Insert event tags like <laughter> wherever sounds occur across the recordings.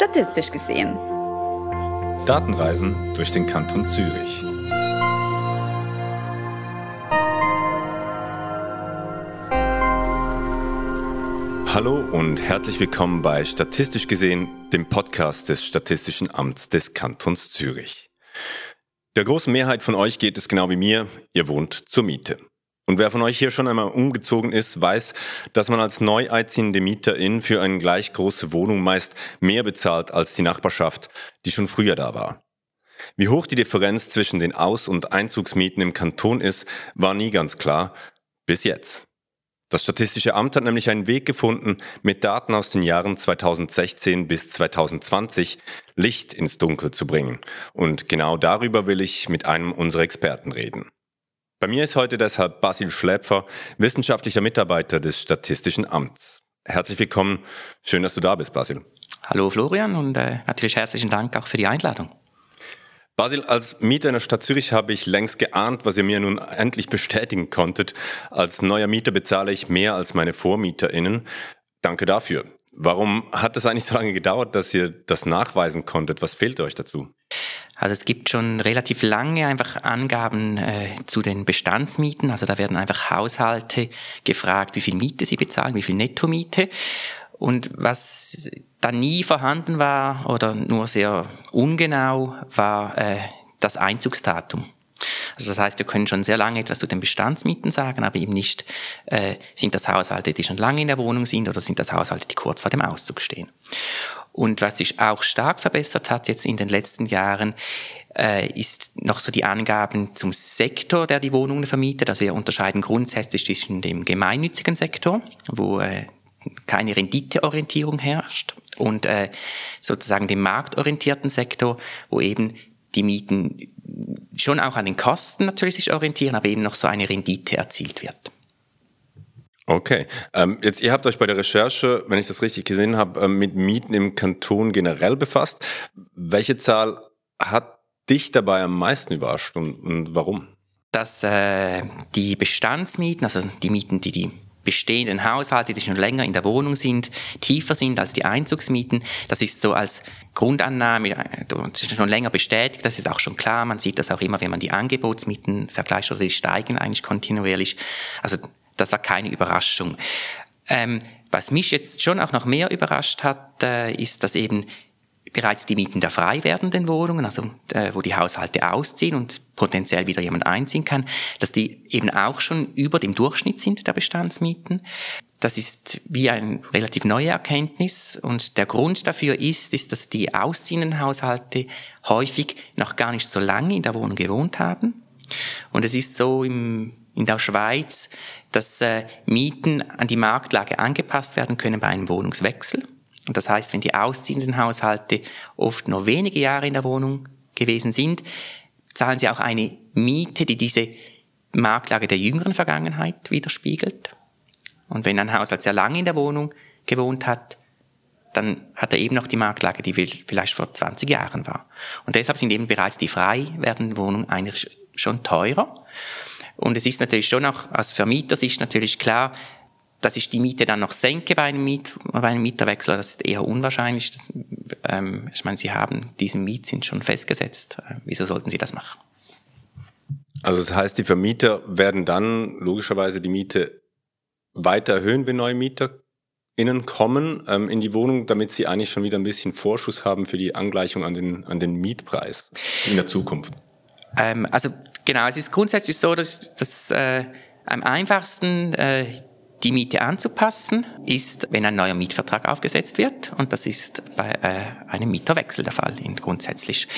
statistisch gesehen. Datenreisen durch den Kanton Zürich. Hallo und herzlich willkommen bei Statistisch gesehen, dem Podcast des Statistischen Amts des Kantons Zürich. Der großen Mehrheit von euch geht es genau wie mir, ihr wohnt zur Miete. Und wer von euch hier schon einmal umgezogen ist, weiß, dass man als neu einziehende Mieterin für eine gleich große Wohnung meist mehr bezahlt als die Nachbarschaft, die schon früher da war. Wie hoch die Differenz zwischen den Aus- und Einzugsmieten im Kanton ist, war nie ganz klar, bis jetzt. Das Statistische Amt hat nämlich einen Weg gefunden, mit Daten aus den Jahren 2016 bis 2020 Licht ins Dunkel zu bringen. Und genau darüber will ich mit einem unserer Experten reden. Bei mir ist heute deshalb Basil Schläpfer, wissenschaftlicher Mitarbeiter des Statistischen Amts. Herzlich willkommen. Schön, dass du da bist, Basil. Hallo Florian und äh, natürlich herzlichen Dank auch für die Einladung. Basil, als Mieter in der Stadt Zürich habe ich längst geahnt, was ihr mir nun endlich bestätigen konntet. Als neuer Mieter bezahle ich mehr als meine VormieterInnen. Danke dafür. Warum hat es eigentlich so lange gedauert, dass ihr das nachweisen konntet? Was fehlt euch dazu? Also es gibt schon relativ lange einfach Angaben äh, zu den Bestandsmieten. Also da werden einfach Haushalte gefragt, wie viel Miete sie bezahlen, wie viel Nettomiete. Und was da nie vorhanden war oder nur sehr ungenau, war äh, das Einzugsdatum. Also das heißt, wir können schon sehr lange etwas zu den Bestandsmieten sagen, aber eben nicht, äh, sind das Haushalte, die schon lange in der Wohnung sind oder sind das Haushalte, die kurz vor dem Auszug stehen. Und was sich auch stark verbessert hat jetzt in den letzten Jahren, äh, ist noch so die Angaben zum Sektor, der die Wohnungen vermietet. Also wir unterscheiden grundsätzlich zwischen dem gemeinnützigen Sektor, wo äh, keine Renditeorientierung herrscht und äh, sozusagen dem marktorientierten Sektor, wo eben die Mieten schon auch an den Kosten natürlich sich orientieren, aber eben noch so eine Rendite erzielt wird. Okay, ähm, jetzt ihr habt euch bei der Recherche, wenn ich das richtig gesehen habe, ähm, mit Mieten im Kanton generell befasst. Welche Zahl hat dich dabei am meisten überrascht und, und warum? Dass äh, die Bestandsmieten, also die Mieten, die die bestehenden Haushalte, die schon länger in der Wohnung sind, tiefer sind als die Einzugsmieten. Das ist so als Grundannahme das ist schon länger bestätigt, das ist auch schon klar. Man sieht das auch immer, wenn man die Angebotsmieten vergleicht, also die steigen eigentlich kontinuierlich. Also das war keine Überraschung. Ähm, was mich jetzt schon auch noch mehr überrascht hat, äh, ist, dass eben bereits die Mieten der frei werdenden Wohnungen, also äh, wo die Haushalte ausziehen und potenziell wieder jemand einziehen kann, dass die eben auch schon über dem Durchschnitt sind der Bestandsmieten. Das ist wie eine relativ neue Erkenntnis und der Grund dafür ist, ist, dass die ausziehenden Haushalte häufig noch gar nicht so lange in der Wohnung gewohnt haben. Und es ist so im, in der Schweiz, dass äh, Mieten an die Marktlage angepasst werden können bei einem Wohnungswechsel. Und das heißt, wenn die ausziehenden Haushalte oft nur wenige Jahre in der Wohnung gewesen sind, zahlen sie auch eine Miete, die diese Marktlage der jüngeren Vergangenheit widerspiegelt. Und wenn ein Haushalt sehr lange in der Wohnung gewohnt hat, dann hat er eben noch die Marktlage, die vielleicht vor 20 Jahren war. Und deshalb sind eben bereits die frei werdenden Wohnungen eigentlich schon teurer. Und es ist natürlich schon auch aus Vermietersicht natürlich klar, dass ich die Miete dann noch senke bei einem, Miet, bei einem Mieterwechsel, das ist eher unwahrscheinlich. Das, ähm, ich meine, Sie haben diesen Mietzins schon festgesetzt. Äh, wieso sollten Sie das machen? Also das heißt, die Vermieter werden dann logischerweise die Miete weiter erhöhen, wenn neue MieterInnen kommen ähm, in die Wohnung, damit sie eigentlich schon wieder ein bisschen Vorschuss haben für die Angleichung an den, an den Mietpreis in der Zukunft. Ähm, also genau, es ist grundsätzlich so, dass, dass äh, am einfachsten äh, die Miete anzupassen ist, wenn ein neuer Mietvertrag aufgesetzt wird. Und das ist bei äh, einem Mieterwechsel der Fall, grundsätzlich.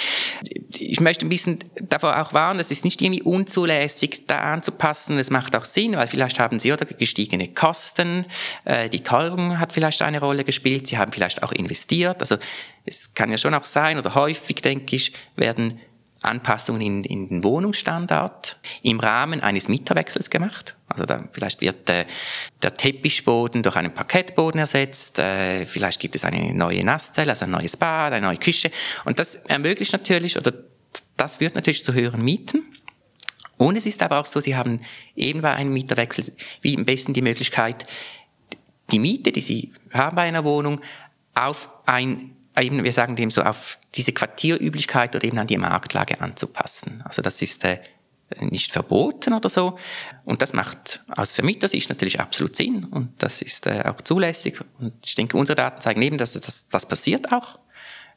Ich möchte ein bisschen davor auch warnen, es ist nicht irgendwie unzulässig, da anzupassen. Es macht auch Sinn, weil vielleicht haben Sie oder gestiegene Kosten, äh, die Teuerung hat vielleicht eine Rolle gespielt, Sie haben vielleicht auch investiert. Also es kann ja schon auch sein, oder häufig, denke ich, werden Anpassungen in, in den Wohnungsstandard im Rahmen eines Mieterwechsels gemacht. Also da, vielleicht wird äh, der Teppichboden durch einen Parkettboden ersetzt, äh, vielleicht gibt es eine neue Nasszelle, also ein neues Bad, eine neue Küche. Und das ermöglicht natürlich, oder das führt natürlich zu höheren Mieten. Und es ist aber auch so, Sie haben eben bei einem Mieterwechsel wie am besten die Möglichkeit, die Miete, die Sie haben bei einer Wohnung, auf ein eben, wir sagen dem so, auf diese Quartierüblichkeit oder eben an die Marktlage anzupassen. Also das ist äh, nicht verboten oder so. Und das macht aus Vermietersicht natürlich absolut Sinn und das ist äh, auch zulässig. Und ich denke, unsere Daten zeigen eben, dass das, das passiert auch.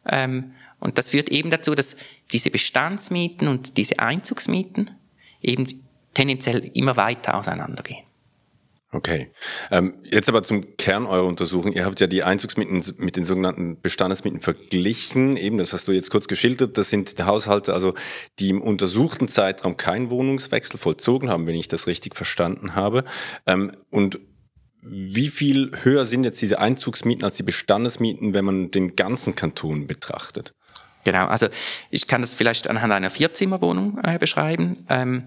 Ähm, und das führt eben dazu, dass diese Bestandsmieten und diese Einzugsmieten eben tendenziell immer weiter auseinandergehen. Okay. Ähm, jetzt aber zum Kern eurer Untersuchung. Ihr habt ja die Einzugsmieten mit den sogenannten Bestandesmieten verglichen. Eben, das hast du jetzt kurz geschildert. Das sind die Haushalte, also die im untersuchten Zeitraum keinen Wohnungswechsel vollzogen haben, wenn ich das richtig verstanden habe. Ähm, und wie viel höher sind jetzt diese Einzugsmieten als die Bestandesmieten, wenn man den ganzen Kanton betrachtet? Genau, also ich kann das vielleicht anhand einer Vierzimmerwohnung äh, beschreiben. Ähm,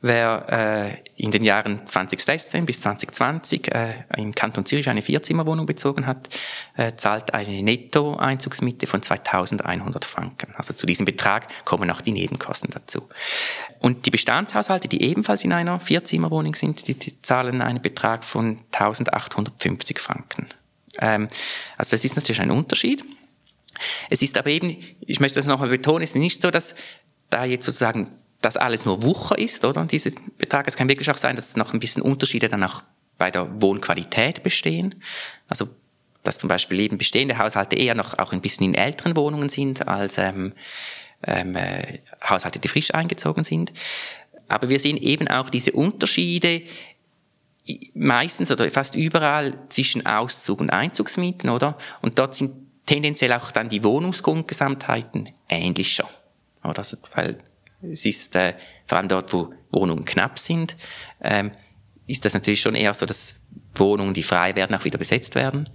wer äh, in den Jahren 2016 bis 2020 äh, im Kanton Zürich eine Vierzimmerwohnung bezogen hat, äh, zahlt eine Nettoeinzugsmiete von 2100 Franken. Also zu diesem Betrag kommen auch die Nebenkosten dazu. Und die Bestandshaushalte, die ebenfalls in einer Vierzimmerwohnung sind, die, die zahlen einen Betrag von 1850 Franken. Ähm, also das ist natürlich ein Unterschied. Es ist aber eben, ich möchte das nochmal betonen, es ist nicht so, dass da jetzt sozusagen das alles nur Wucher ist, oder? Diese Betrag, es kann wirklich auch sein, dass noch ein bisschen Unterschiede dann auch bei der Wohnqualität bestehen. Also, dass zum Beispiel eben bestehende Haushalte eher noch auch ein bisschen in älteren Wohnungen sind als ähm, ähm, äh, Haushalte, die frisch eingezogen sind. Aber wir sehen eben auch diese Unterschiede meistens oder fast überall zwischen Auszug und Einzugsmieten, oder? Und dort sind tendenziell auch dann die Wohnungsgrundgesamtheiten ähnlicher. Oder? Also, weil es ist äh, vor allem dort, wo Wohnungen knapp sind, ähm, ist das natürlich schon eher so, dass Wohnungen, die frei werden, auch wieder besetzt werden.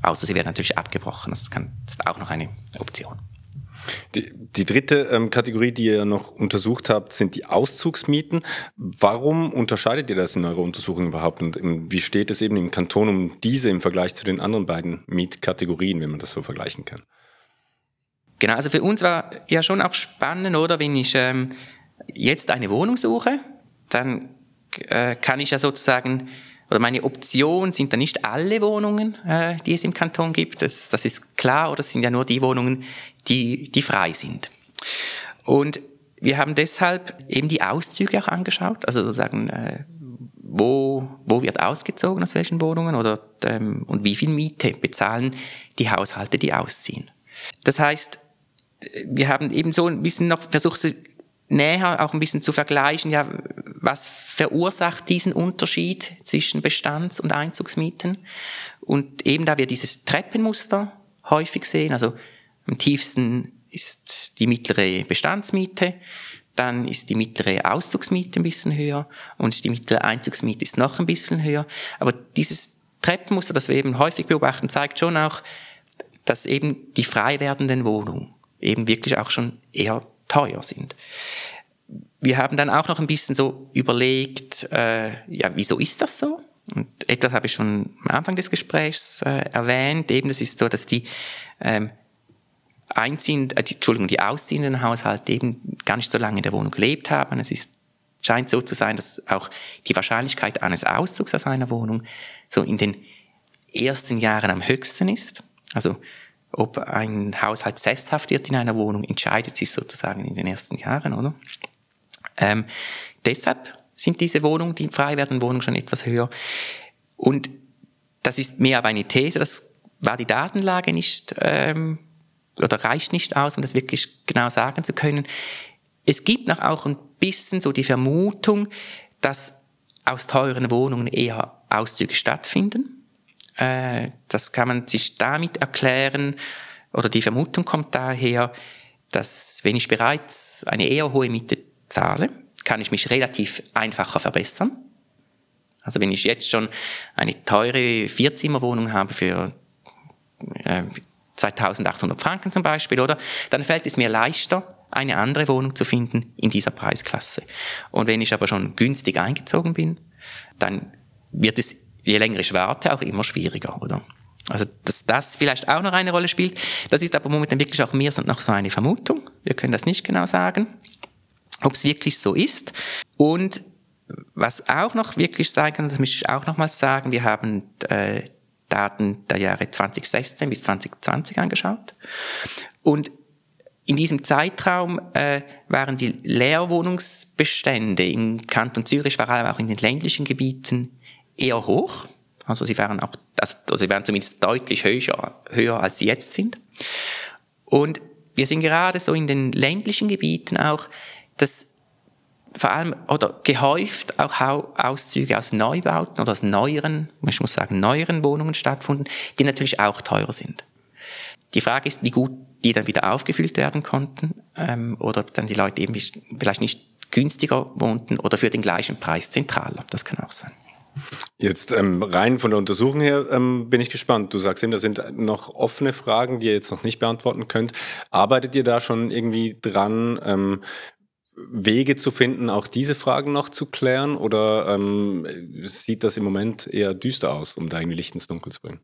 Außer sie werden natürlich abgebrochen. Das, kann, das ist auch noch eine Option. Die, die dritte ähm, Kategorie, die ihr noch untersucht habt, sind die Auszugsmieten. Warum unterscheidet ihr das in eurer Untersuchung überhaupt und wie steht es eben im Kanton um diese im Vergleich zu den anderen beiden Mietkategorien, wenn man das so vergleichen kann? Genau, also für uns war ja schon auch spannend, oder, wenn ich ähm, jetzt eine Wohnung suche, dann äh, kann ich ja sozusagen oder meine Option sind dann nicht alle Wohnungen, äh, die es im Kanton gibt. Das, das ist klar, oder es sind ja nur die Wohnungen, die, die frei sind. Und wir haben deshalb eben die Auszüge auch angeschaut, also sozusagen, äh, wo, wo wird ausgezogen aus welchen Wohnungen oder ähm, und wie viel Miete bezahlen die Haushalte, die ausziehen. Das heißt, wir haben eben so ein bisschen noch versucht, näher auch ein bisschen zu vergleichen, ja, was verursacht diesen Unterschied zwischen Bestands- und Einzugsmieten? Und eben da wir dieses Treppenmuster häufig sehen, also am tiefsten ist die mittlere Bestandsmiete, dann ist die mittlere Auszugsmiete ein bisschen höher und die mittlere Einzugsmiete ist noch ein bisschen höher. Aber dieses Treppenmuster, das wir eben häufig beobachten, zeigt schon auch, dass eben die frei werdenden Wohnungen eben wirklich auch schon eher teuer sind. Wir haben dann auch noch ein bisschen so überlegt, äh, ja, wieso ist das so? Und etwas habe ich schon am Anfang des Gesprächs äh, erwähnt, eben das ist so, dass die ähm, einziehend, äh, die, Entschuldigung, die ausziehenden Haushalte eben gar nicht so lange in der Wohnung gelebt haben. Es ist, scheint so zu sein, dass auch die Wahrscheinlichkeit eines Auszugs aus einer Wohnung so in den ersten Jahren am höchsten ist. Also ob ein Haushalt sesshaft wird in einer Wohnung, entscheidet sich sozusagen in den ersten Jahren, oder? Ähm, deshalb sind diese Wohnungen, die frei werden, Wohnungen schon etwas höher. Und das ist mehr aber eine These, das war die Datenlage nicht ähm, oder reicht nicht aus, um das wirklich genau sagen zu können. Es gibt noch auch ein bisschen so die Vermutung, dass aus teuren Wohnungen eher Auszüge stattfinden. Äh, das kann man sich damit erklären, oder die Vermutung kommt daher, dass wenn ich bereits eine eher hohe Miete zahle, kann ich mich relativ einfacher verbessern. Also wenn ich jetzt schon eine teure Vierzimmerwohnung habe für äh, 2800 Franken zum Beispiel, oder? Dann fällt es mir leichter, eine andere Wohnung zu finden in dieser Preisklasse. Und wenn ich aber schon günstig eingezogen bin, dann wird es, je länger ich warte, auch immer schwieriger, oder? Also, dass das vielleicht auch noch eine Rolle spielt, das ist aber momentan wirklich auch mir noch so eine Vermutung. Wir können das nicht genau sagen, ob es wirklich so ist. Und was auch noch wirklich sein kann, das möchte ich auch nochmals sagen, wir haben äh, Daten der Jahre 2016 bis 2020 angeschaut. Und in diesem Zeitraum äh, waren die Leerwohnungsbestände im Kanton Zürich, vor allem auch in den ländlichen Gebieten, eher hoch. Also sie waren auch, also, also sie waren zumindest deutlich höher, höher als sie jetzt sind. Und wir sind gerade so in den ländlichen Gebieten auch, dass vor allem oder gehäuft auch Auszüge aus Neubauten oder aus neueren, ich muss sagen, neueren Wohnungen stattfinden, die natürlich auch teurer sind. Die Frage ist, wie gut die dann wieder aufgefüllt werden konnten ähm, oder dann die Leute eben vielleicht nicht günstiger wohnten oder für den gleichen Preis zentraler. Das kann auch sein. Jetzt ähm, rein von der Untersuchung her ähm, bin ich gespannt. Du sagst eben, da sind noch offene Fragen, die ihr jetzt noch nicht beantworten könnt. Arbeitet ihr da schon irgendwie dran, ähm, Wege zu finden, auch diese Fragen noch zu klären? Oder ähm, sieht das im Moment eher düster aus, um da irgendwie Licht ins Dunkel zu bringen?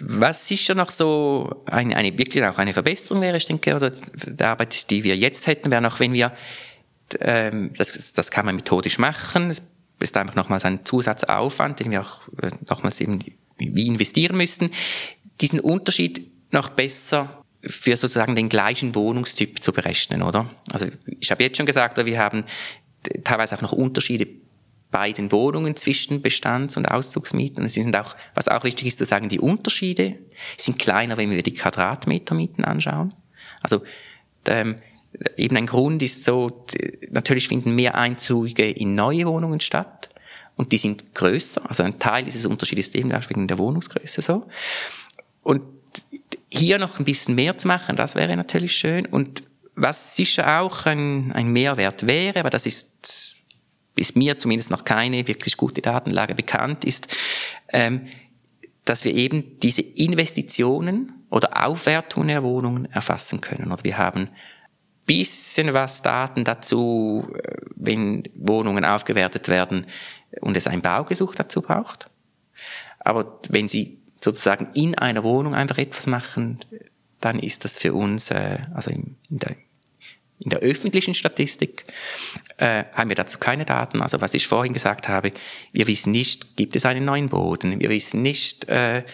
Was sicher noch so eine, eine wirklich auch eine Verbesserung wäre, ich denke, oder der Arbeit, die wir jetzt hätten, wäre noch, wenn wir, ähm, das, das kann man methodisch machen, es ist einfach nochmals ein Zusatzaufwand, den wir auch äh, nochmals eben wie investieren müssten, diesen Unterschied noch besser für sozusagen den gleichen Wohnungstyp zu berechnen, oder? Also ich habe jetzt schon gesagt, wir haben teilweise auch noch Unterschiede bei den Wohnungen zwischen Bestands- und Auszugsmieten. Und es sind auch, was auch wichtig ist zu sagen, die Unterschiede sind kleiner, wenn wir die Quadratmetermieten anschauen. Also ähm, eben ein Grund ist so, natürlich finden mehr Einzüge in neue Wohnungen statt und die sind größer. Also ein Teil dieses Unterschiedes ist eben auch wegen der Wohnungsgröße so. Und hier noch ein bisschen mehr zu machen, das wäre natürlich schön. Und was sicher auch ein, ein Mehrwert wäre, aber das ist, ist mir zumindest noch keine wirklich gute Datenlage bekannt, ist, ähm, dass wir eben diese Investitionen oder Aufwertungen der Wohnungen erfassen können. Oder wir haben bisschen was Daten dazu, äh, wenn Wohnungen aufgewertet werden und es ein Baugesuch dazu braucht. Aber wenn Sie sozusagen in einer Wohnung einfach etwas machen, dann ist das für uns, äh, also in, in, der, in der öffentlichen Statistik, äh, haben wir dazu keine Daten. Also was ich vorhin gesagt habe, wir wissen nicht, gibt es einen neuen Boden, wir wissen nicht, äh,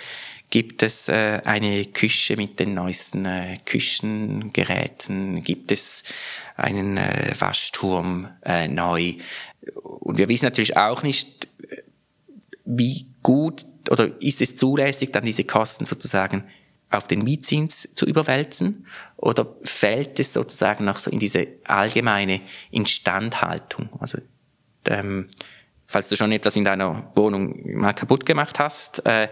gibt es äh, eine Küche mit den neuesten äh, Küchengeräten, gibt es einen äh, Waschturm äh, neu. Und wir wissen natürlich auch nicht, wie gut oder ist es zulässig, dann diese Kosten sozusagen auf den Mietzins zu überwälzen oder fällt es sozusagen noch so in diese allgemeine Instandhaltung? Also ähm, falls du schon etwas in deiner Wohnung mal kaputt gemacht hast, äh,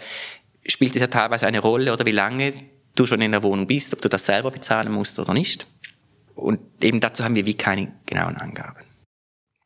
spielt es ja teilweise eine Rolle oder wie lange du schon in der Wohnung bist, ob du das selber bezahlen musst oder nicht. Und eben dazu haben wir wie keine genauen Angaben.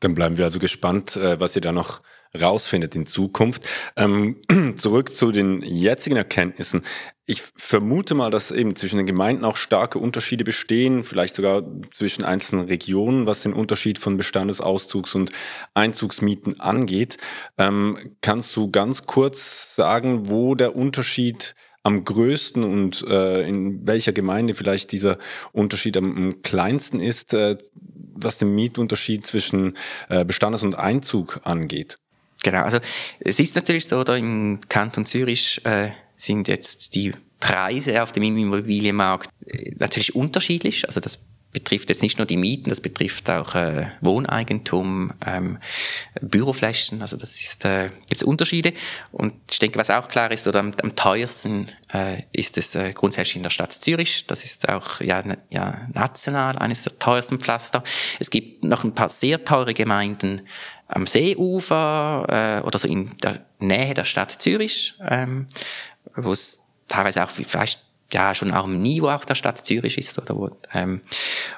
Dann bleiben wir also gespannt, äh, was ihr da noch rausfindet in Zukunft. Ähm, <clears throat> zurück zu den jetzigen Erkenntnissen. Ich vermute mal, dass eben zwischen den Gemeinden auch starke Unterschiede bestehen, vielleicht sogar zwischen einzelnen Regionen, was den Unterschied von Bestandesauszugs- und Einzugsmieten angeht. Ähm, kannst du ganz kurz sagen, wo der Unterschied am größten und äh, in welcher Gemeinde vielleicht dieser Unterschied am, am kleinsten ist? Äh, was den Mietunterschied zwischen äh, Bestandes- und Einzug angeht. Genau, also es ist natürlich so, da im Kanton Zürich äh, sind jetzt die Preise auf dem Immobilienmarkt äh, natürlich unterschiedlich. Also das betrifft jetzt nicht nur die Mieten, das betrifft auch äh, Wohneigentum, ähm, Büroflächen, also das ist, äh, gibt es Unterschiede. Und ich denke, was auch klar ist, oder am, am teuersten äh, ist es äh, grundsätzlich in der Stadt Zürich. Das ist auch ja, ja national eines der teuersten Pflaster. Es gibt noch ein paar sehr teure Gemeinden am Seeufer äh, oder so in der Nähe der Stadt Zürich, ähm, wo es teilweise auch vielleicht ja schon auch im Niveau auch der Stadt Zürich ist oder wo, ähm,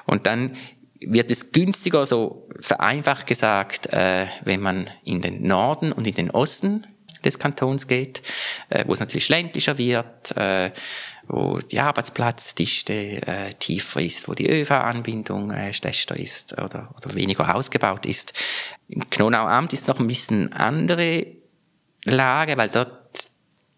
und dann wird es günstiger, so vereinfacht gesagt, äh, wenn man in den Norden und in den Osten des Kantons geht, äh, wo es natürlich ländlicher wird, äh, wo die Arbeitsplatzdichte äh, tiefer ist, wo die ÖV-Anbindung äh, schlechter ist oder, oder weniger ausgebaut ist. Im Knonauamt ist noch ein bisschen andere Lage, weil dort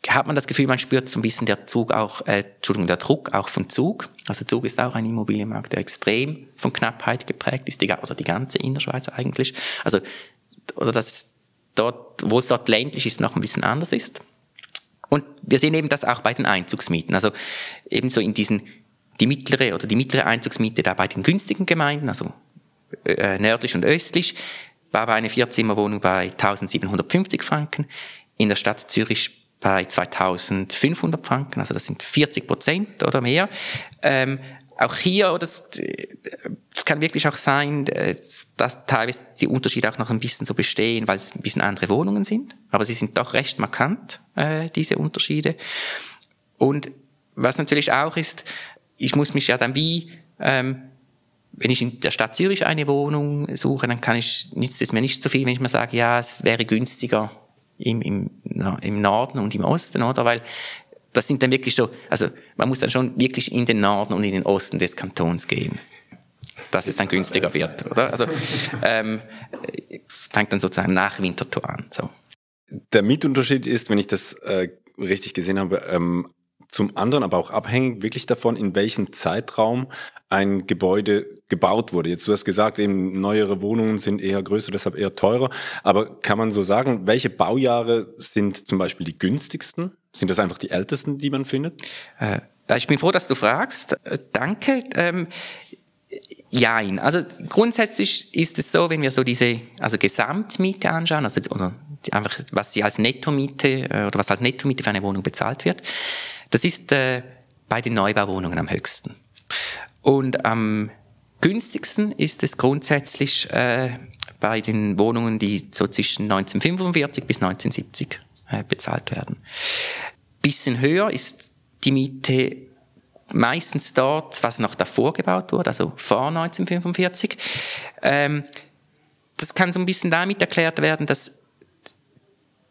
hat man das Gefühl, man spürt so ein bisschen der Zug auch, äh, Entschuldigung, der Druck auch vom Zug. Also Zug ist auch ein Immobilienmarkt, der extrem von Knappheit geprägt ist, die, oder die ganze Innerschweiz eigentlich. Also, oder das dort, wo es dort ländlich ist, noch ein bisschen anders ist. Und wir sehen eben das auch bei den Einzugsmieten. Also ebenso in diesen, die mittlere oder die mittlere Einzugsmiete da bei den günstigen Gemeinden, also äh, nördlich und östlich, war eine Vierzimmerwohnung bei 1750 Franken, in der Stadt Zürich bei 2500 Franken, also das sind 40 Prozent oder mehr. Ähm, auch hier, das, das kann wirklich auch sein, dass teilweise die Unterschiede auch noch ein bisschen so bestehen, weil es ein bisschen andere Wohnungen sind. Aber sie sind doch recht markant, äh, diese Unterschiede. Und was natürlich auch ist, ich muss mich ja dann wie, ähm, wenn ich in der Stadt Zürich eine Wohnung suche, dann kann ich, nützt es mir nicht so viel, wenn ich mir sage, ja, es wäre günstiger im, im, im Norden und im Osten, oder? Weil das sind dann wirklich so, also man muss dann schon wirklich in den Norden und in den Osten des Kantons gehen. Das ist dann günstiger wird, oder? Also ähm, es fängt dann sozusagen nach Winterthur an. So. Der Mietunterschied ist, wenn ich das äh, richtig gesehen habe, ähm, zum anderen aber auch abhängig wirklich davon, in welchem Zeitraum ein Gebäude gebaut wurde. Jetzt du hast gesagt, eben neuere Wohnungen sind eher größer, deshalb eher teurer. Aber kann man so sagen, welche Baujahre sind zum Beispiel die günstigsten? Sind das einfach die ältesten, die man findet? Äh, ich bin froh, dass du fragst. Äh, danke. Ähm, Jein. Also grundsätzlich ist es so, wenn wir so diese also Gesamtmiete anschauen, also oder einfach was sie als Nettomiete äh, oder was als Nettomiete für eine Wohnung bezahlt wird, das ist äh, bei den Neubauwohnungen am höchsten. Und am günstigsten ist es grundsätzlich äh, bei den Wohnungen, die so zwischen 1945 bis 1970 äh, bezahlt werden. Bisschen höher ist die Miete meistens dort, was noch davor gebaut wurde, also vor 1945. Ähm, das kann so ein bisschen damit erklärt werden, dass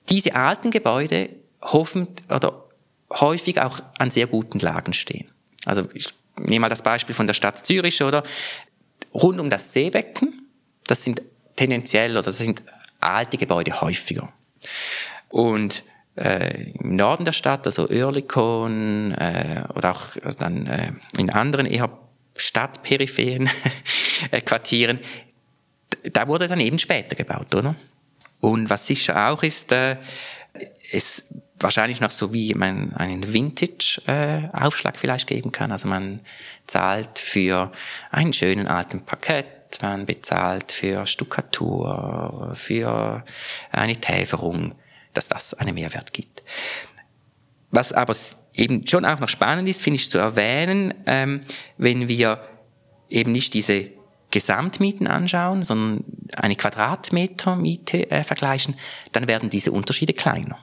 diese alten Gebäude hoffen oder häufig auch an sehr guten Lagen stehen. Also ich nehme mal das Beispiel von der Stadt Zürich oder rund um das Seebecken, das sind tendenziell oder das sind alte Gebäude häufiger. Und äh, im Norden der Stadt, also Oerlikon äh, oder auch dann äh, in anderen eher stadtperiphren <laughs> äh, Quartieren, da wurde dann eben später gebaut, oder? Und was sicher auch ist, äh, es wahrscheinlich noch so wie man einen Vintage-Aufschlag äh, vielleicht geben kann. Also man zahlt für einen schönen alten Parkett, man bezahlt für Stuckatur, für eine Täferung dass das einen Mehrwert gibt. Was aber eben schon auch noch spannend ist, finde ich zu erwähnen, ähm, wenn wir eben nicht diese Gesamtmieten anschauen, sondern eine Quadratmetermiete äh, vergleichen, dann werden diese Unterschiede kleiner.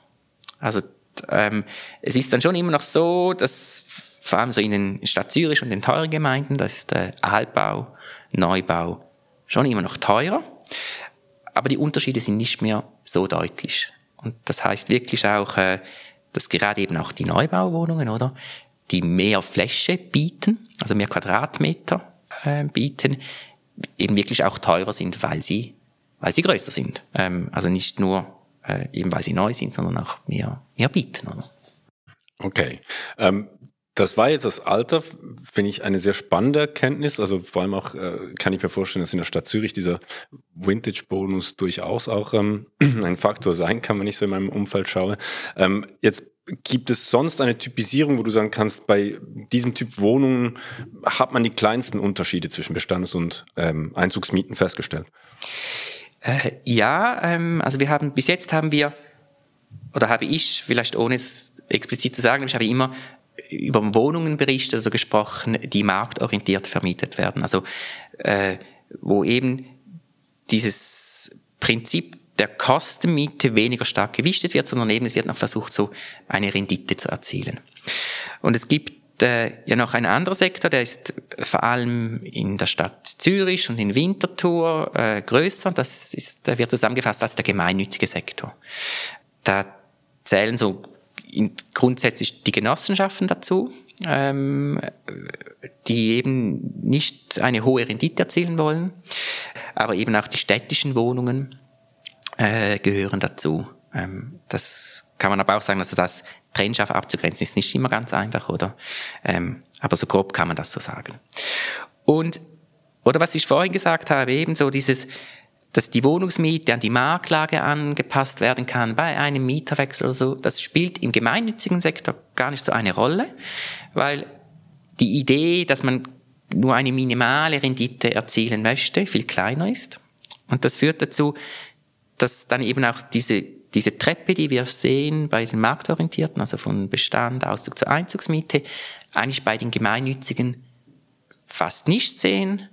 Also ähm, es ist dann schon immer noch so, dass vor allem so in den Stadt Zürich und den teuren Gemeinden, da ist der Altbau, Neubau schon immer noch teurer, aber die Unterschiede sind nicht mehr so deutlich. Und das heißt wirklich auch, äh, dass gerade eben auch die Neubauwohnungen, oder, die mehr Fläche bieten, also mehr Quadratmeter äh, bieten, eben wirklich auch teurer sind, weil sie, weil sie größer sind. Ähm, also nicht nur äh, eben weil sie neu sind, sondern auch mehr, mehr bieten. Oder? Okay. Ähm, das war jetzt das Alter, finde ich eine sehr spannende Erkenntnis. Also vor allem auch äh, kann ich mir vorstellen, dass in der Stadt Zürich dieser Vintage-Bonus durchaus auch ähm, <clears throat> ein Faktor sein kann, wenn ich so in meinem Umfeld schaue. Ähm, jetzt gibt es sonst eine Typisierung, wo du sagen kannst, bei diesem Typ Wohnungen hat man die kleinsten Unterschiede zwischen Bestandes- und ähm, Einzugsmieten festgestellt? Äh, ja, ähm, also wir haben bis jetzt haben wir oder habe ich vielleicht ohne es explizit zu sagen, ich habe immer über Wohnungen berichtet oder gesprochen, die marktorientiert vermietet werden. Also äh, wo eben dieses Prinzip der Kostenmiete weniger stark gewichtet wird, sondern eben es wird noch versucht, so eine Rendite zu erzielen. Und es gibt äh, ja noch ein anderer Sektor, der ist vor allem in der Stadt Zürich und in Winterthur äh, größer. Das ist, der wird zusammengefasst als der gemeinnützige Sektor. Da zählen so grundsätzlich die Genossenschaften dazu, ähm, die eben nicht eine hohe Rendite erzielen wollen, aber eben auch die städtischen Wohnungen äh, gehören dazu. Ähm, das kann man aber auch sagen, also das trennscharf abzugrenzen ist nicht immer ganz einfach, oder? Ähm, aber so grob kann man das so sagen. Und oder was ich vorhin gesagt habe, eben so dieses dass die Wohnungsmiete an die Marktlage angepasst werden kann bei einem Mieterwechsel oder so, das spielt im gemeinnützigen Sektor gar nicht so eine Rolle, weil die Idee, dass man nur eine minimale Rendite erzielen möchte, viel kleiner ist. Und das führt dazu, dass dann eben auch diese, diese Treppe, die wir sehen bei den Marktorientierten, also von Bestand, Auszug zur Einzugsmiete, eigentlich bei den Gemeinnützigen fast nicht sehen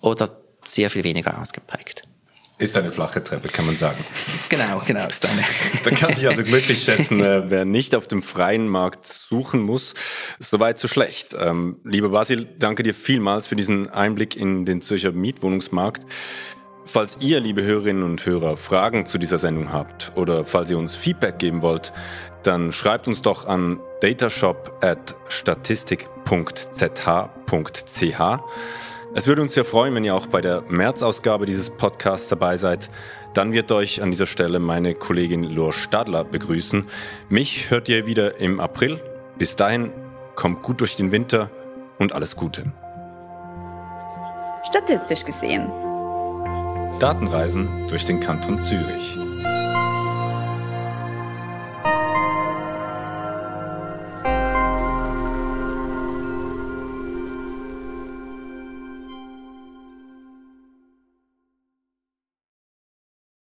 oder sehr viel weniger ausgeprägt. Ist eine flache Treppe, kann man sagen. Genau, genau, ist eine. Da kann sich also glücklich schätzen, äh, wer nicht auf dem freien Markt suchen muss. Soweit so schlecht. Ähm, lieber Basil, danke dir vielmals für diesen Einblick in den Zürcher Mietwohnungsmarkt. Falls ihr, liebe Hörerinnen und Hörer, Fragen zu dieser Sendung habt oder falls ihr uns Feedback geben wollt, dann schreibt uns doch an datashop at statistik.zh.ch. Es würde uns sehr freuen, wenn ihr auch bei der März-Ausgabe dieses Podcasts dabei seid. Dann wird euch an dieser Stelle meine Kollegin Lor Stadler begrüßen. Mich hört ihr wieder im April. Bis dahin, kommt gut durch den Winter und alles Gute. Statistisch gesehen. Datenreisen durch den Kanton Zürich.